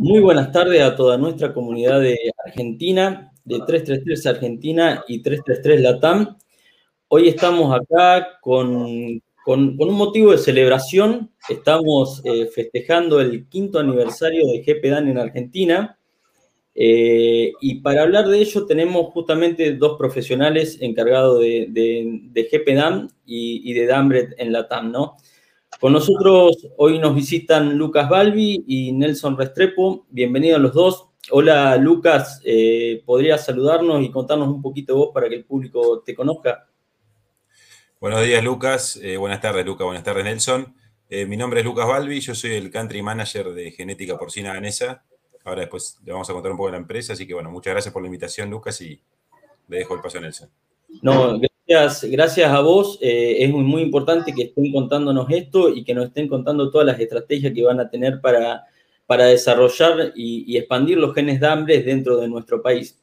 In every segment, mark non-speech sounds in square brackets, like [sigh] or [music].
Muy buenas tardes a toda nuestra comunidad de Argentina, de 333 Argentina y 333 Latam. Hoy estamos acá con, un motivo de celebración. Estamos eh, festejando el quinto aniversario de GPDAN en Argentina. Eh, y para hablar de ello tenemos justamente dos profesionales encargados de, de, GPDAN y, y, de DAMBRED en Latam, ¿no? Con nosotros hoy nos visitan Lucas Balbi y Nelson Restrepo. Bienvenidos los dos. Hola Lucas, eh, ¿podrías saludarnos y contarnos un poquito vos para que el público te conozca? Buenos días Lucas, eh, buenas tardes Lucas, buenas tardes Nelson. Eh, mi nombre es Lucas Balbi, yo soy el Country Manager de Genética Porcina Ganesa. Ahora después le vamos a contar un poco de la empresa, así que bueno, muchas gracias por la invitación Lucas y le dejo el paso a Nelson. No, Gracias, a vos. Eh, es muy, importante que estén contándonos esto y que nos estén contando todas las estrategias que van a tener para, para desarrollar y, expandir los genes de hambre dentro de nuestro país.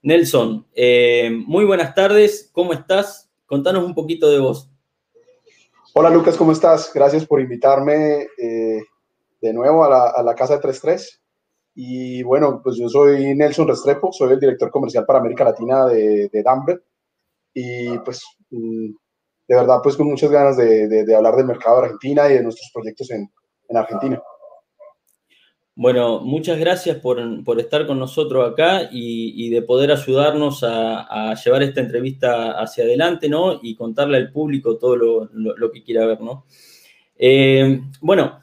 Nelson, eh, muy buenas tardes. ¿Cómo estás? Contanos un poquito de vos. Hola Lucas, ¿cómo estás? Gracias por invitarme eh, de nuevo a la, Casa de 33. Y bueno, pues yo soy Nelson Restrepo, soy el director comercial para América Latina de, de y pues mm, de verdad pues con muchas ganas de, hablar del mercado de Argentina y de nuestros proyectos en, Argentina. Bueno, muchas gracias por, estar con nosotros acá y, de poder ayudarnos a, llevar esta entrevista hacia adelante, ¿no? Y contarle al público todo lo, que quiera ver, ¿no? Eh, bueno,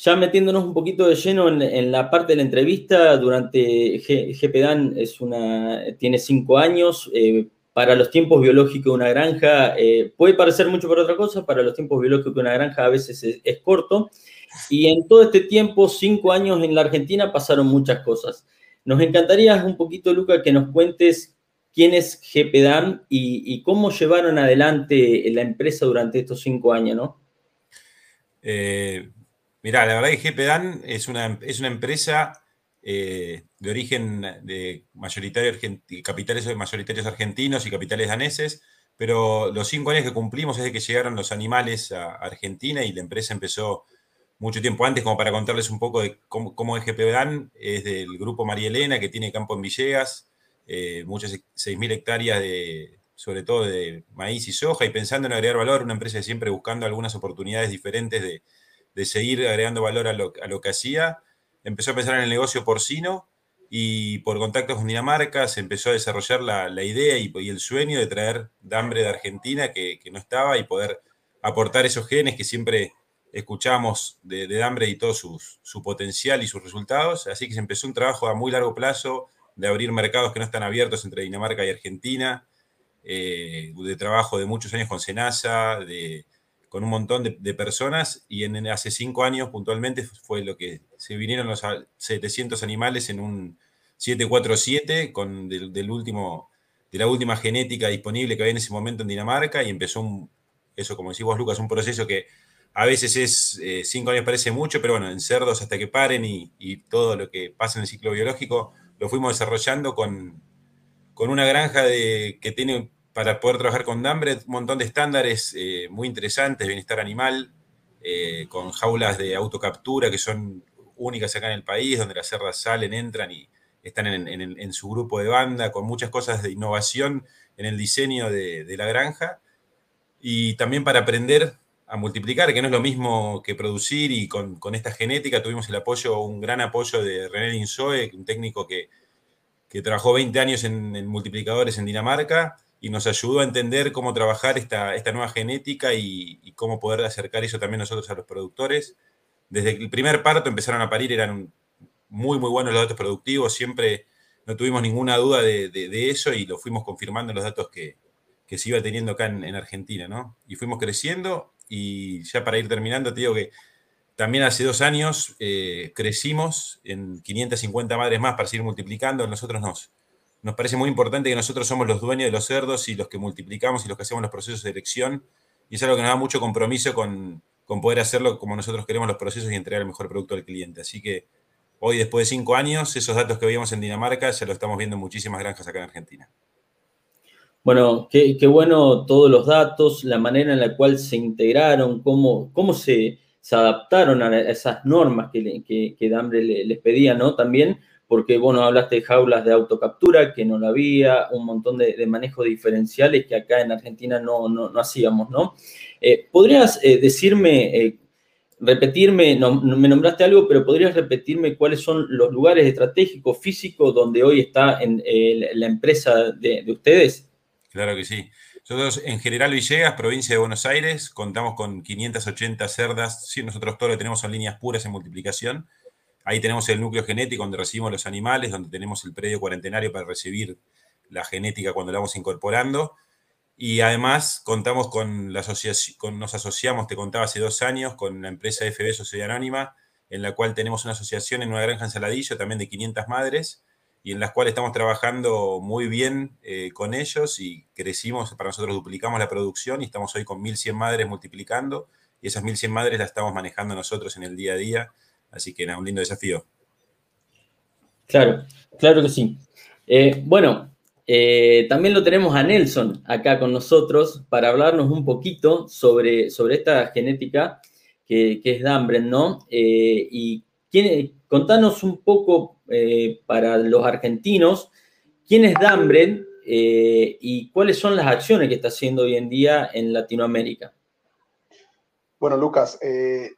ya metiéndonos un poquito de lleno en, la parte de la entrevista, durante GPDAN es una, tiene cinco años, eh, para los tiempos biológicos de una granja, eh, puede parecer mucho para otra cosa, para los tiempos biológicos de una granja a veces es, corto. Y en todo este tiempo, cinco años en la Argentina, pasaron muchas cosas. Nos encantaría un poquito, Luca, que nos cuentes quién es GPDAM y, cómo llevaron adelante la empresa durante estos cinco años, ¿no? Eh, mirá, la verdad que GPDAM es una, es una empresa eh, de origen de mayoritario capitales mayoritarios argentinos y capitales daneses, pero los cinco años que cumplimos es de que llegaron los animales a Argentina y la empresa empezó mucho tiempo antes, como para contarles un poco de cómo, es GP Dan, es del grupo María Elena, que tiene campo en Villegas, eh, muchas 6.000 hectáreas de, sobre todo de maíz y soja, y pensando en agregar valor, una empresa siempre buscando algunas oportunidades diferentes de, de seguir agregando valor a lo, a lo que hacía empezó a pensar en el negocio porcino y por contactos con Dinamarca se empezó a desarrollar la, idea y, el sueño de traer Dambre de Argentina que, no estaba y poder aportar esos genes que siempre escuchamos de, de Dambre y todo su potencial y sus resultados. Así que se empezó un trabajo a muy largo plazo de abrir mercados que no están abiertos entre Dinamarca y Argentina, eh, de trabajo de muchos años con Senasa, de con un montón de, personas y en, hace cinco años puntualmente fue lo que se vinieron los 700 animales en un 747 con del, último, de la última genética disponible que había en ese momento en Dinamarca y empezó un, eso como decís vos Lucas, un proceso que a veces es, eh, cinco años parece mucho, pero bueno, en cerdos hasta que paren y, todo lo que pasa en el ciclo biológico lo fuimos desarrollando con, con una granja de, que tiene para poder trabajar con Dambre, un montón de estándares eh, muy interesantes, bienestar animal, eh, con jaulas de autocaptura que son únicas acá en el país, donde las cerdas salen, entran y están en, su grupo de banda, con muchas cosas de innovación en el diseño de, la granja. Y también para aprender a multiplicar, que no es lo mismo que producir, y con, esta genética tuvimos el apoyo, un gran apoyo de René Linsoe, un técnico que, trabajó 20 años en multiplicadores en Dinamarca y nos ayudó a entender cómo trabajar esta, nueva genética y, cómo poder acercar eso también nosotros a los productores. Desde el primer parto empezaron a parir, eran muy, muy buenos los datos productivos, siempre no tuvimos ninguna duda de, eso y lo fuimos confirmando en los datos que, se iba teniendo acá en, Argentina, ¿no? Y fuimos creciendo y ya para ir terminando te digo que también hace dos años eh, crecimos en 550 madres más para seguir multiplicando, nosotros nos nos parece muy importante que nosotros somos los dueños de los cerdos y los que multiplicamos y los que hacemos los procesos de elección. Y es algo que nos da mucho compromiso con, poder hacerlo como nosotros queremos los procesos y entregar el mejor producto al cliente. Así que hoy, después de cinco años, esos datos que veíamos en Dinamarca ya lo estamos viendo en muchísimas granjas acá en Argentina. Bueno, qué, bueno todos los datos, la manera en la cual se integraron, cómo, cómo se, se adaptaron a esas normas que, que, que Dambre les pedía, ¿no? También porque, bueno, hablaste de jaulas de autocaptura, que no la había, un montón de, de manejos diferenciales que acá en Argentina no, no, no hacíamos, ¿no? Eh, ¿Podrías eh, decirme, eh, repetirme, no, me nombraste algo, pero podrías repetirme cuáles son los lugares estratégicos, físicos, donde hoy está en, la empresa de, de ustedes? Claro que sí. Nosotros en General Villegas, provincia de Buenos Aires, contamos con 580 cerdas. Sí, nosotros todo lo tenemos son líneas puras en multiplicación. Ahí tenemos el núcleo genético donde recibimos los animales, donde tenemos el predio cuarentenario para recibir la genética cuando la vamos incorporando. Y además contamos con la asociación, nos asociamos, te contaba hace dos años, con la empresa FB Sociedad Anónima, en la cual tenemos una asociación en una granja en Saladillo, también de 500 madres, y en las cuales estamos trabajando muy bien eh, con ellos y crecimos, para nosotros duplicamos la producción y estamos hoy con 1.100 madres multiplicando y esas 1.100 madres las estamos manejando nosotros en el día a día, así que era un lindo desafío. Claro, claro que sí. Eh, bueno, eh, también lo tenemos a Nelson acá con nosotros para hablarnos un poquito sobre, sobre esta genética que, es Dambren, ¿no? y quién, contanos un poco eh, para los argentinos, quién es Dambred eh, y cuáles son las acciones que está haciendo hoy en día en Latinoamérica. Bueno, Lucas, eh,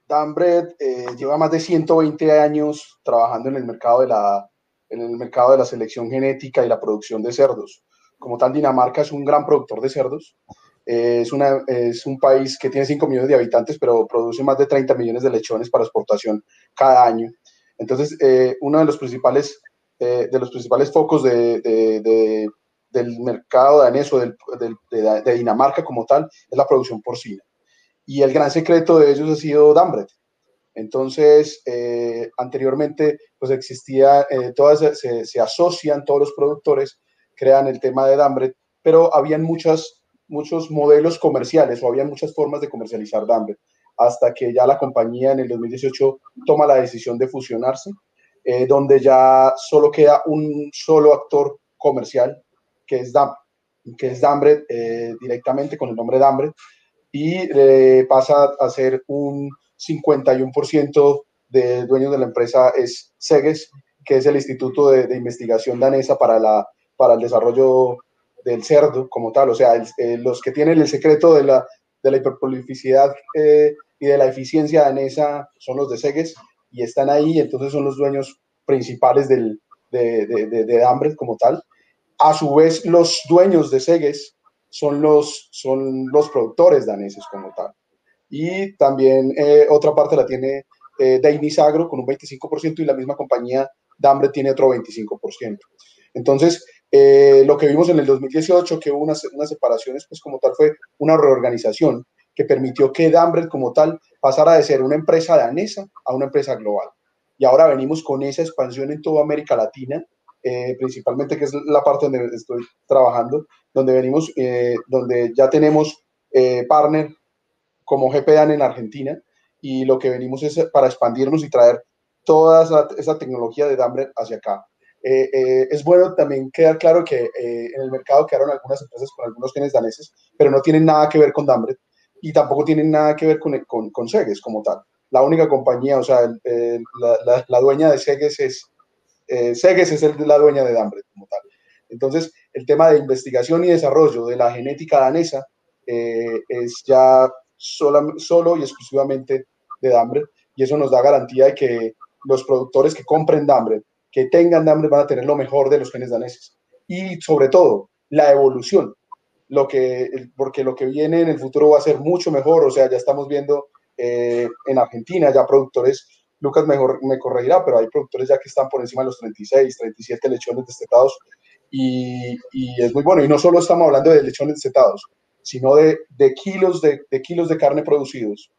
eh, lleva más de 120 años trabajando en el mercado de la, en el mercado de la selección genética y la producción de cerdos. Como tal, Dinamarca es un gran productor de cerdos. es, una, es un país que tiene 5 millones de habitantes, pero produce más de 30 millones de lechones para exportación cada año. Entonces, eh, uno de los principales, eh, de los principales focos de, de, del mercado danés o del, de, Dinamarca como tal es la producción porcina. Y el gran secreto de ellos ha sido Dambret. Entonces, eh, anteriormente, pues existía, todas se, asocian, todos los productores crean el tema de Dambret, pero habían muchas, muchos modelos comerciales o había muchas formas de comercializar Dambret hasta que ya la compañía en el 2018 toma la decisión de fusionarse, eh, donde ya solo queda un solo actor comercial, que es, Dam, que es Dambred, eh, directamente con el nombre Dambred, y eh, pasa a ser un 51% de dueños de la empresa es SEGES, que es el Instituto de, Investigación Danesa para, la, para el Desarrollo del Cerdo como tal. O sea, los que tienen el secreto de la, de la hiperpolificidad eh, y de la eficiencia danesa son los de Segues y están ahí, entonces son los dueños principales del, de, de, de, como tal. A su vez, los dueños de Segues son los, son los productores daneses como tal. Y también eh, otra parte la tiene eh, Dainis Agro con un 25% y la misma compañía Dambre tiene otro 25%. Entonces, eh, lo que vimos en el 2018, que hubo unas, unas, separaciones, pues como tal fue una reorganización que permitió que Dambred como tal pasara de ser una empresa danesa a una empresa global. Y ahora venimos con esa expansión en toda América Latina, eh, principalmente que es la parte donde estoy trabajando, donde venimos, eh, donde ya tenemos partner como GPDAN en Argentina y lo que venimos es para expandirnos y traer toda esa, tecnología de Dambred hacia acá. Eh, eh, es bueno también quedar claro que eh, en el mercado quedaron algunas empresas con algunos genes daneses, pero no tienen nada que ver con Dambret y tampoco tienen nada que ver con, con, con Segues como tal. La única compañía, o sea, la, la, dueña de Segues es, Segues es el, la dueña de Dambret como tal. Entonces, el tema de investigación y desarrollo de la genética danesa es ya solo, y exclusivamente de Dambret y eso nos da garantía de que los productores que compren Dambret que tengan hambre van a tener lo mejor de los genes daneses. Y sobre todo, la evolución, lo que, porque lo que viene en el futuro va a ser mucho mejor, o sea, ya estamos viendo eh, en Argentina ya productores, Lucas mejor me corregirá, pero hay productores ya que están por encima de los 36, 37 lechones destetados y, y es muy bueno. Y no solo estamos hablando de lechones destetados, sino de, de kilos de, de, kilos de carne producidos,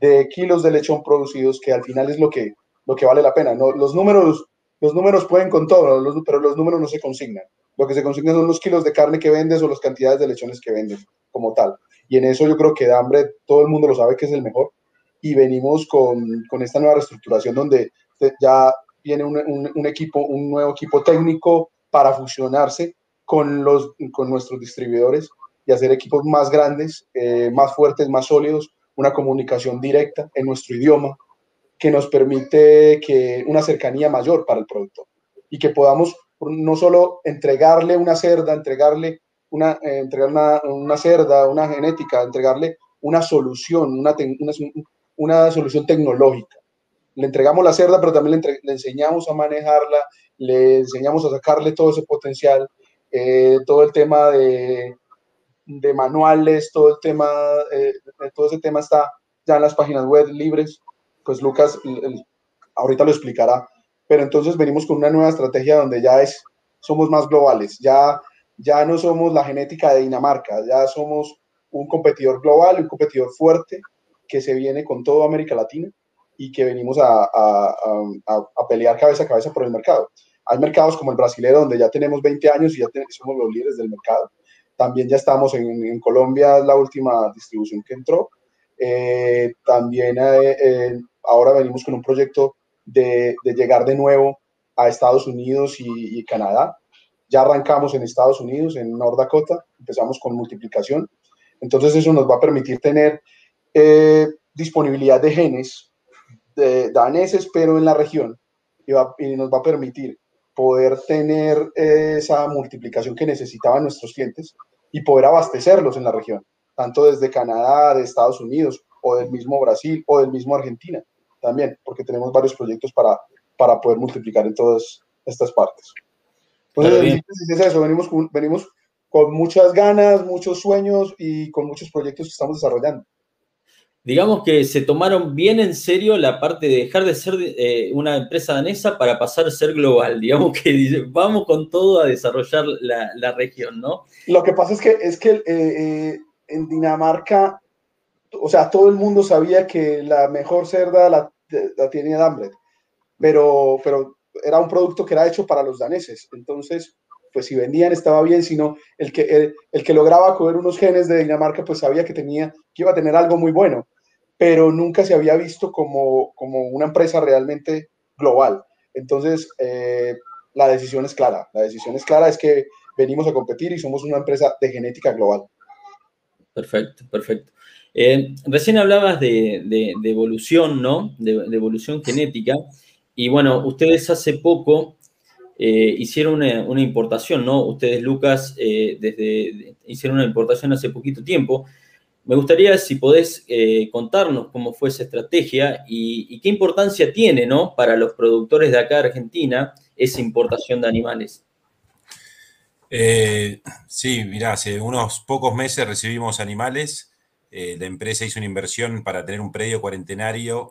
de kilos de lechón producidos, que al final es lo que, lo que vale la pena. ¿no? Los números los números pueden con todo, pero los números no se consignan. Lo que se consignan son los kilos de carne que vendes o las cantidades de lechones que vendes como tal. Y en eso yo creo que hambre todo el mundo lo sabe que es el mejor. Y venimos con, con esta nueva reestructuración donde ya viene un, un, equipo, un nuevo equipo técnico para fusionarse con, los, con nuestros distribuidores y hacer equipos más grandes, eh, más fuertes, más sólidos, una comunicación directa en nuestro idioma que nos permite que una cercanía mayor para el productor y que podamos no solo entregarle una cerda, entregarle una, eh, entregar una, una, cerda, una genética, entregarle una solución, una, una, una, solución tecnológica. Le entregamos la cerda, pero también le, enseñamos a manejarla, le enseñamos a sacarle todo ese potencial, eh, todo el tema de, de, manuales, todo el tema, eh, todo ese tema está ya en las páginas web libres, pues Lucas ahorita lo explicará, pero entonces venimos con una nueva estrategia donde ya es, somos más globales, ya ya no somos la genética de Dinamarca, ya somos un competidor global, un competidor fuerte que se viene con toda América Latina y que venimos a, a, a, pelear cabeza a cabeza por el mercado. Hay mercados como el brasilero donde ya tenemos 20 años y ya somos los líderes del mercado. También ya estamos en, en Colombia, la última distribución que entró. Eh, también eh, eh, ahora venimos con un proyecto de, de, llegar de nuevo a Estados Unidos y, y Canadá ya arrancamos en Estados Unidos, en North Dakota, empezamos con multiplicación. Entonces eso nos va a permitir tener eh, disponibilidad de genes de daneses, pero en la región, y, nos va a permitir poder tener eh, esa multiplicación que necesitaban nuestros clientes y poder abastecerlos en la región, tanto desde Canadá, de Estados Unidos, o del mismo Brasil, o del mismo Argentina también, porque tenemos varios proyectos para, para poder multiplicar en todas estas partes. Entonces, es eso, venimos, venimos con muchas ganas, muchos sueños y con muchos proyectos que estamos desarrollando. Digamos que se tomaron bien en serio la parte de dejar de ser eh, una empresa danesa para pasar a ser global. [laughs] Digamos que vamos con todo a desarrollar la, la región, ¿no? Lo que pasa es que, es que eh, eh, en Dinamarca, o sea, todo el mundo sabía que la mejor cerda la, la tenía Dambret, pero, pero era un producto que era hecho para los daneses. Entonces, pues si vendían estaba bien, sino el que, el, que lograba coger unos genes de Dinamarca, pues sabía que, tenía, que iba a tener algo muy bueno, pero nunca se había visto como, como una empresa realmente global. Entonces, eh, la decisión es clara. La decisión es clara, es que venimos a competir y somos una empresa de genética global. Perfecto, perfecto. Eh, recién hablabas de, de, evolución, ¿no? De, de, evolución genética. Y bueno, ustedes hace poco eh, hicieron una, importación, ¿no? Ustedes, Lucas, eh, desde, hicieron una importación hace poquito tiempo. Me gustaría si podés eh, contarnos cómo fue esa estrategia y, qué importancia tiene, ¿no? Para los productores de acá de Argentina esa importación de animales. sí, mirá, hace unos pocos meses recibimos animales. la empresa hizo una inversión para tener un predio cuarentenario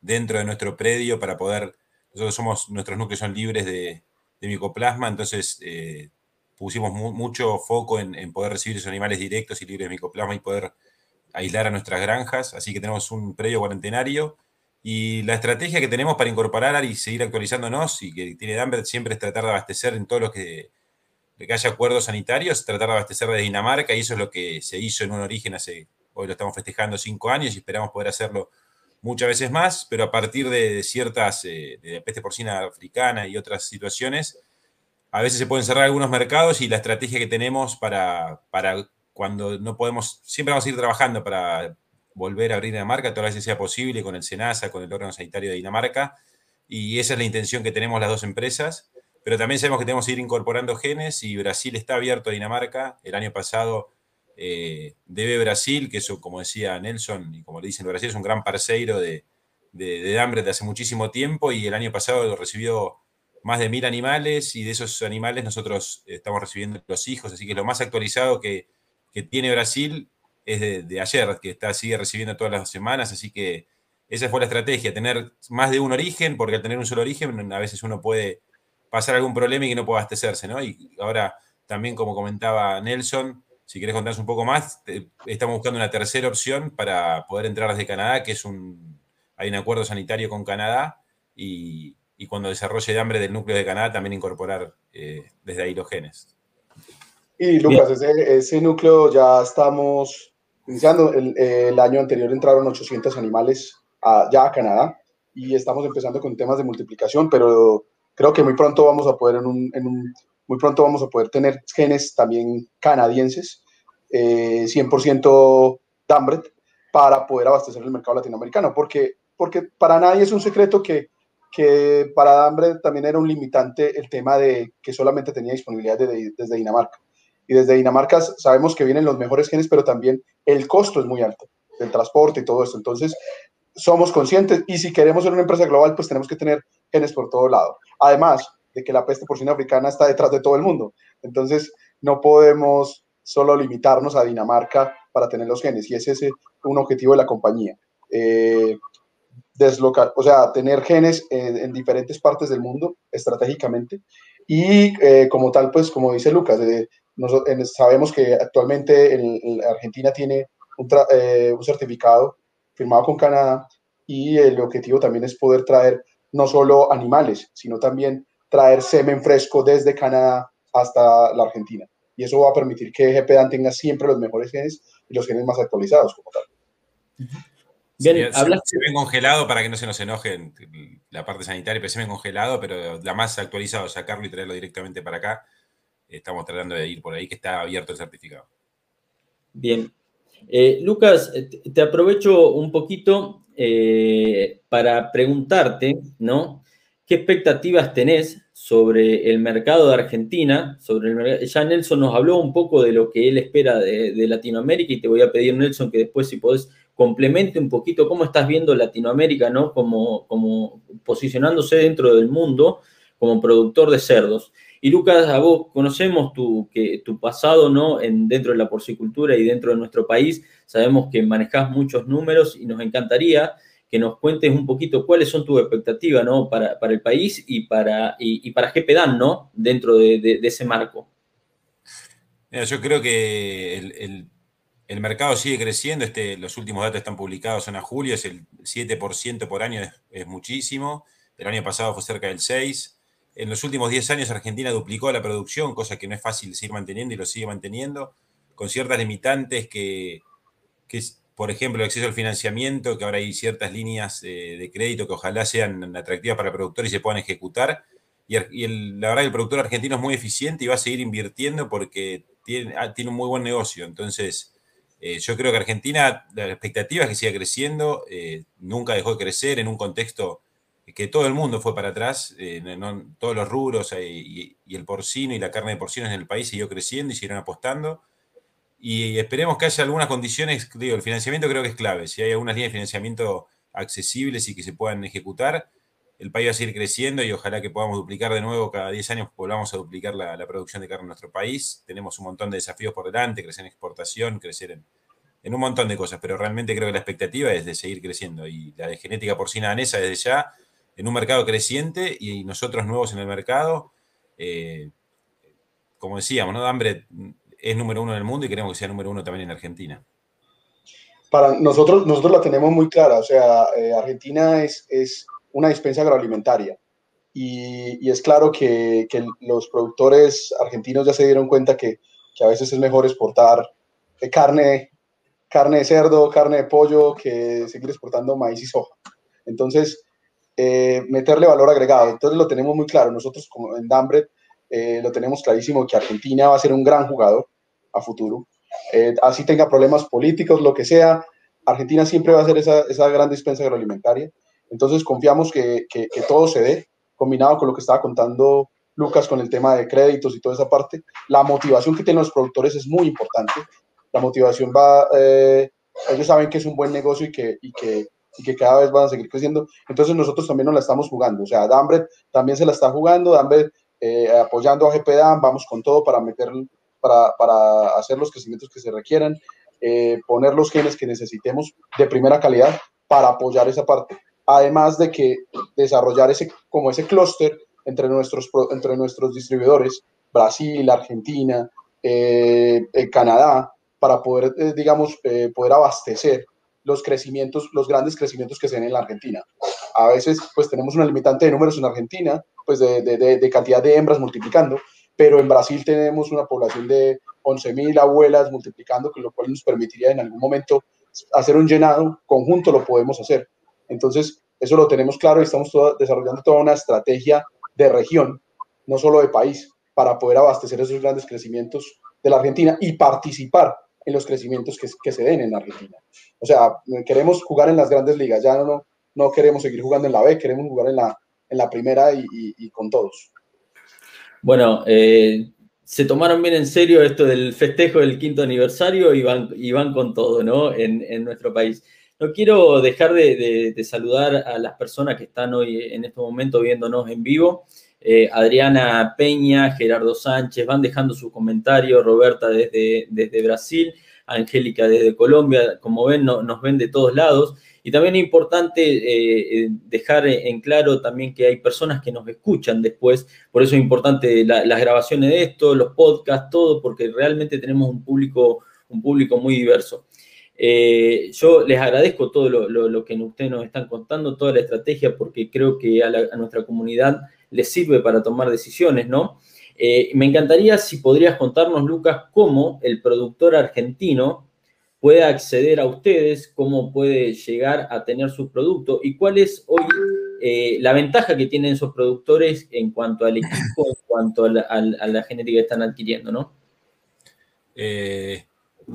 dentro de nuestro predio para poder, nosotros somos, nuestros núcleos son libres de, micoplasma, entonces eh, pusimos mucho foco en, poder recibir esos animales directos y libres de micoplasma y poder aislar a nuestras granjas, así que tenemos un predio cuarentenario. Y la estrategia que tenemos para incorporar y seguir actualizándonos y que tiene Dambert siempre es tratar de abastecer en todo lo que, que haya acuerdos sanitarios, tratar de abastecer de Dinamarca y eso es lo que se hizo en un origen hace, hoy lo estamos festejando cinco años y esperamos poder hacerlo muchas veces más, pero a partir de, ciertas, eh, de peste porcina africana y otras situaciones, a veces se pueden cerrar algunos mercados y la estrategia que tenemos para, para cuando no podemos, siempre vamos a ir trabajando para volver a abrir Dinamarca, todas las veces sea posible con el SENASA, con el órgano sanitario de Dinamarca, y esa es la intención que tenemos las dos empresas, pero también sabemos que tenemos que ir incorporando genes y Brasil está abierto a Dinamarca, el año pasado eh, debe Brasil, que eso, como decía Nelson, y como le dicen Brasil, es un gran parceiro de, de, de hambre de hace muchísimo tiempo y el año pasado recibió más de mil animales y de esos animales nosotros estamos recibiendo los hijos, así que lo más actualizado que, que tiene Brasil es de, ayer, que está, sigue recibiendo todas las semanas, así que esa fue la estrategia, tener más de un origen, porque al tener un solo origen a veces uno puede pasar algún problema y que no pueda abastecerse, ¿no? Y ahora también, como comentaba Nelson, si quieres contarnos un poco más, estamos buscando una tercera opción para poder entrar desde Canadá, que es un, hay un acuerdo sanitario con Canadá y, cuando desarrolle de hambre del núcleo de Canadá también incorporar eh, desde ahí los genes. Y Lucas, ese, núcleo ya estamos iniciando. El, año anterior entraron 800 animales ya a Canadá y estamos empezando con temas de multiplicación, pero creo que muy pronto vamos a poder en un muy pronto vamos a poder tener genes también canadienses, 100% eh, Dambret, para poder abastecer el mercado latinoamericano, porque, porque para nadie es un secreto que, que para hambre también era un limitante el tema de que solamente tenía disponibilidad desde Dinamarca. Y desde Dinamarca sabemos que vienen los mejores genes, pero también el costo es muy alto del transporte y todo esto. Entonces, somos conscientes y si queremos ser una empresa global, pues tenemos que tener genes por todo lado. Además de que la peste porcina africana está detrás de todo el mundo. Entonces, no podemos solo limitarnos a Dinamarca para tener los genes y ese es un objetivo de la compañía. Eh, deslocar, o sea, tener genes en, diferentes partes del mundo estratégicamente y eh, como tal, pues como dice Lucas, eh, sabemos que actualmente Argentina tiene un, un certificado firmado con Canadá y el objetivo también es poder traer no solo animales, sino también traer semen fresco desde Canadá hasta la Argentina. Y eso va a permitir que GPDAN tenga siempre los mejores genes y los genes más actualizados como tal. Bien, se, ven congelado para que no se nos enojen la parte sanitaria, pero se ven congelado, pero la más actualizado, sacarlo y traerlo directamente para acá. Estamos tratando de ir por ahí, que está abierto el certificado. Bien. Eh, Lucas, te aprovecho un poquito eh, para preguntarte, ¿no? ¿Qué expectativas tenés sobre el mercado de Argentina? Sobre el, ya Nelson nos habló un poco de lo que él espera de, Latinoamérica y te voy a pedir, Nelson, que después si podés complemente un poquito cómo estás viendo Latinoamérica, ¿no? Como, como posicionándose dentro del mundo como productor de cerdos. Y Lucas, a vos conocemos tu, que, tu pasado ¿no? En, dentro de la porcicultura y dentro de nuestro país. Sabemos que manejás muchos números y nos encantaría que nos cuentes un poquito cuáles son tus expectativas ¿no? para, el país y para, y, para GPDAN ¿no? dentro de, ese marco. yo creo que el, mercado sigue creciendo. Este, los últimos datos están publicados en julio, es el 7% por año, es, muchísimo. El año pasado fue cerca del 6%. En los últimos 10 años Argentina duplicó la producción, cosa que no es fácil seguir manteniendo y lo sigue manteniendo, con ciertas limitantes que, que por ejemplo, el acceso al financiamiento, que ahora hay ciertas líneas eh, de crédito que ojalá sean atractivas para el productor y se puedan ejecutar. Y, la verdad que el productor argentino es muy eficiente y va a seguir invirtiendo porque tiene, ah, un muy buen negocio. Entonces, eh, yo creo que Argentina, la expectativa es que siga creciendo, eh, nunca dejó de crecer en un contexto que todo el mundo fue para atrás, todos los rubros y, y, el porcino y la carne de porcino en el país siguió creciendo y siguieron apostando y esperemos que haya algunas condiciones, digo, el financiamiento creo que es clave, si hay algunas líneas de financiamiento accesibles y que se puedan ejecutar, el país va a seguir creciendo y ojalá que podamos duplicar de nuevo, cada 10 años volvamos a duplicar la, producción de carne en nuestro país. Tenemos un montón de desafíos por delante, crecer en exportación, crecer en, en un montón de cosas, pero realmente creo que la expectativa es de seguir creciendo y la de genética porcina danesa desde ya en un mercado creciente y nosotros nuevos en el mercado. Eh, como decíamos, ¿no? Hambre es número uno en el mundo y queremos que sea número uno también en Argentina. Para nosotros, nosotros la tenemos muy clara, o sea, eh, Argentina es, es, una dispensa agroalimentaria y, y es claro que, que, los productores argentinos ya se dieron cuenta que, que a veces es mejor exportar carne, carne de cerdo, carne de pollo, que seguir exportando maíz y soja. Entonces, eh, meterle valor agregado. Entonces lo tenemos muy claro. Nosotros como en Dambret eh, lo tenemos clarísimo que Argentina va a ser un gran jugador a futuro. Eh, así tenga problemas políticos, lo que sea, Argentina siempre va a ser esa, esa gran dispensa agroalimentaria. Entonces confiamos que, que, todo se dé, combinado con lo que estaba contando Lucas con el tema de créditos y toda esa parte. La motivación que tienen los productores es muy importante. La motivación va, eh, ellos saben que es un buen negocio y que, y que, y que cada vez van a seguir creciendo. Entonces nosotros también nos la estamos jugando. O sea, Dambret también se la está jugando. Dambret eh, apoyando a GPDAM, vamos con todo para meter, para, para hacer los crecimientos que se requieran, eh, poner los genes que necesitemos de primera calidad para apoyar esa parte. Además de que desarrollar ese, como ese clúster entre nuestros, entre nuestros distribuidores, Brasil, Argentina, eh, Canadá, para poder, digamos, poder abastecer los crecimientos, los grandes crecimientos que se ven en la Argentina. A veces, pues tenemos una limitante de números en Argentina, pues de, cantidad de hembras multiplicando, pero en Brasil tenemos una población de 11.000 abuelas multiplicando, que lo cual nos permitiría en algún momento hacer un llenado conjunto, lo podemos hacer. Entonces, eso lo tenemos claro y estamos desarrollando toda una estrategia de región, no solo de país, para poder abastecer esos grandes crecimientos de la Argentina y participar en los crecimientos que, que se den en Argentina. O sea, queremos jugar en las grandes ligas, ya no, no queremos seguir jugando en la B, queremos jugar en la, en la primera y, y, con todos. Bueno, eh, se tomaron bien en serio esto del festejo del quinto aniversario y van, y van con todo, ¿no? En, en nuestro país. No quiero dejar de, de, saludar a las personas que están hoy en este momento viéndonos en vivo. Eh, Adriana Peña, Gerardo Sánchez, van dejando sus comentarios, Roberta desde, desde Brasil, Angélica desde Colombia, como ven, nos ven de todos lados. Y también es importante eh, eh, dejar en claro también que hay personas que nos escuchan después, por eso es importante las grabaciones de esto, los podcasts, todo, porque realmente tenemos un público, un público muy diverso. Yo les agradezco todo lo, que ustedes nos están contando, toda la estrategia, porque creo que a, nuestra comunidad les sirve para tomar decisiones, ¿no? me encantaría si podrías contarnos, Lucas, cómo el productor argentino puede acceder a ustedes, cómo puede llegar a tener su producto y cuál es hoy eh, la ventaja que tienen esos productores en cuanto al equipo, en cuanto a la, genética que están adquiriendo, ¿no? Eh,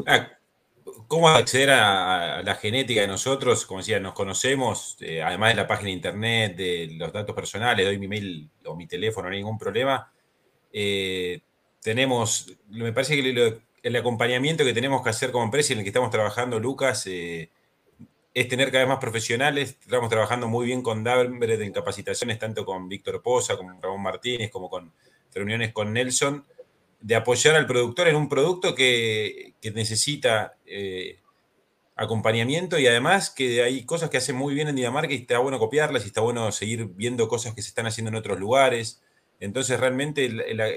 ah, ¿Cómo acceder a, la genética de nosotros? Como decía, nos conocemos, eh, además de la página de internet, de los datos personales, doy mi mail o mi teléfono, no hay ningún problema. tenemos, me parece que el acompañamiento que tenemos que hacer como empresa en el que estamos trabajando, Lucas, eh, es tener cada vez más profesionales. Estamos trabajando muy bien con Dabret en capacitaciones, tanto con Víctor Poza, como con Ramón Martínez, como con reuniones con Nelson, de apoyar al productor en un producto que, necesita eh, acompañamiento y además que hay cosas que hacen muy bien en Dinamarca y está bueno copiarlas y está bueno seguir viendo cosas que se están haciendo en otros lugares. Entonces, realmente,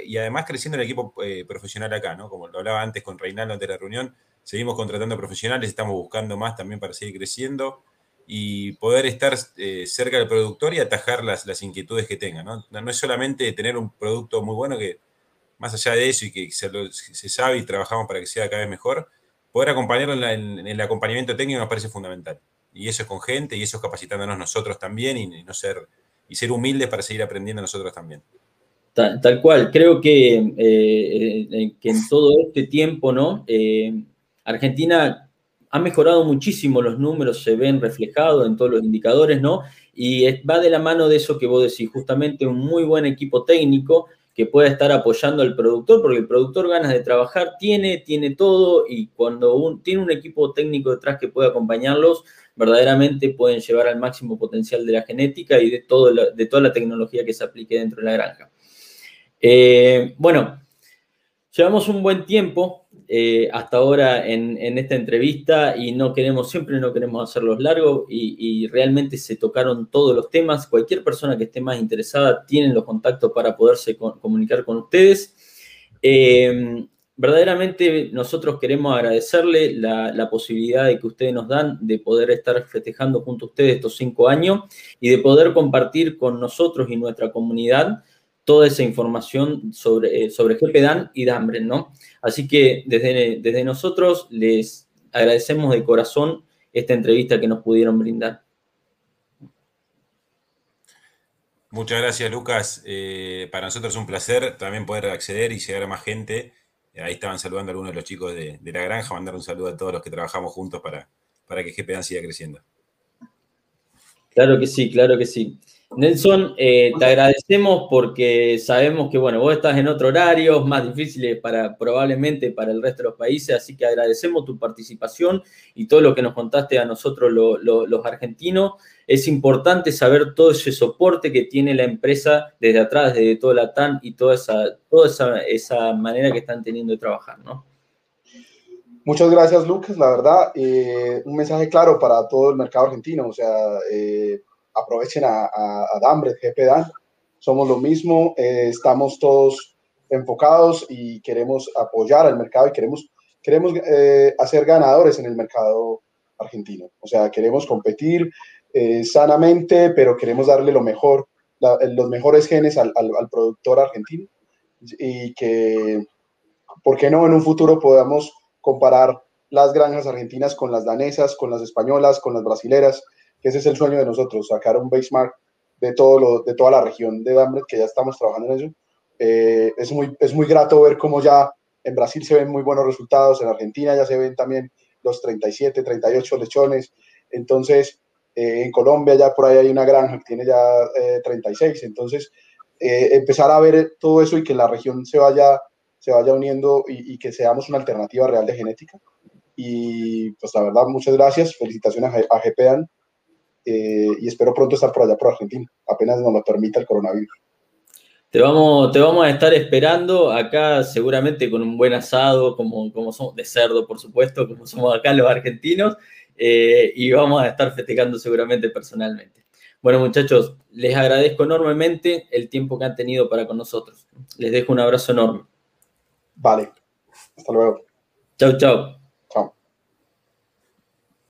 y además creciendo el equipo eh, profesional acá, ¿no? Como lo hablaba antes con Reinaldo antes de la reunión, seguimos contratando profesionales, estamos buscando más también para seguir creciendo y poder estar eh, cerca del productor y atajar las, las inquietudes que tenga, ¿no? ¿no? es solamente tener un producto muy bueno que, más allá de eso y que se, sabe y trabajamos para que sea cada vez mejor, poder acompañarlo en, el acompañamiento técnico nos parece fundamental. Y eso es con gente y eso es capacitándonos nosotros también y, no ser, y ser humildes para seguir aprendiendo nosotros también. Tal, cual, creo que, eh, eh, que, en todo este tiempo, ¿no? Eh, Argentina ha mejorado muchísimo los números, se ven reflejados en todos los indicadores, ¿no? Y va de la mano de eso que vos decís, justamente un muy buen equipo técnico que pueda estar apoyando al productor, porque el productor ganas de trabajar tiene, tiene todo, y cuando tiene un equipo técnico detrás que puede acompañarlos, verdaderamente pueden llevar al máximo potencial de la genética y de, todo de toda la tecnología que se aplique dentro de la granja. Eh, bueno, llevamos un buen tiempo eh, hasta ahora en, esta entrevista y no queremos, siempre no queremos hacerlos largos y, realmente se tocaron todos los temas. Cualquier persona que esté más interesada tiene los contactos para poderse comunicar con ustedes. Eh, verdaderamente nosotros queremos agradecerle la, la, posibilidad de que ustedes nos dan de poder estar festejando junto a ustedes estos cinco años y de poder compartir con nosotros y nuestra comunidad toda esa información sobre, eh, sobre GPDAN y DAMBRE, ¿no? Así que desde, desde nosotros les agradecemos de corazón esta entrevista que nos pudieron brindar. Muchas gracias, Lucas. Eh, para nosotros es un placer también poder acceder y llegar a más gente. Ahí estaban saludando a algunos de los chicos de, la granja, mandar un saludo a todos los que trabajamos juntos para, para que GPDAN siga creciendo. Claro que sí, claro que sí. Nelson, eh, te agradecemos porque sabemos que, bueno, vos estás en otro horario, más difícil para, probablemente para el resto de los países, así que agradecemos tu participación y todo lo que nos contaste a nosotros los argentinos. Es importante saber todo ese soporte que tiene la empresa desde atrás, desde toda la TAN y toda esa, toda esa, manera que están teniendo de trabajar, ¿no? Muchas gracias, Lucas. La verdad, eh, un mensaje claro para todo el mercado argentino. O sea, eh, aprovechen a, a, Dambre, GP Dan. Somos lo mismo, eh, estamos todos enfocados y queremos apoyar al mercado y queremos, queremos eh, hacer ganadores en el mercado argentino. O sea, queremos competir eh, sanamente, pero queremos darle lo mejor, los mejores genes al, al, productor argentino y que, ¿por qué no en un futuro podamos comparar las granjas argentinas con las danesas, con las españolas, con las brasileras? Que ese es el sueño de nosotros, sacar un benchmark de, todo lo, de toda la región de Dambret, que ya estamos trabajando en eso. Eh, es, muy, es muy grato ver cómo ya en Brasil se ven muy buenos resultados, en Argentina ya se ven también los 37, 38 lechones, entonces eh, en Colombia ya por ahí hay una granja que tiene ya 36, entonces empezar a ver todo eso y que la región se vaya, se vaya uniendo y, que seamos una alternativa real de genética. Y pues la verdad, muchas gracias, felicitaciones a, a GPAN y espero pronto estar por allá por Argentina, apenas nos lo permita el coronavirus. Te vamos, te vamos a estar esperando acá seguramente con un buen asado, como, como somos de cerdo, por supuesto, como somos acá los argentinos, eh, y vamos a estar festejando seguramente personalmente. Bueno, muchachos, les agradezco enormemente el tiempo que han tenido para con nosotros. Les dejo un abrazo enorme. Vale, hasta luego. Chau, chau.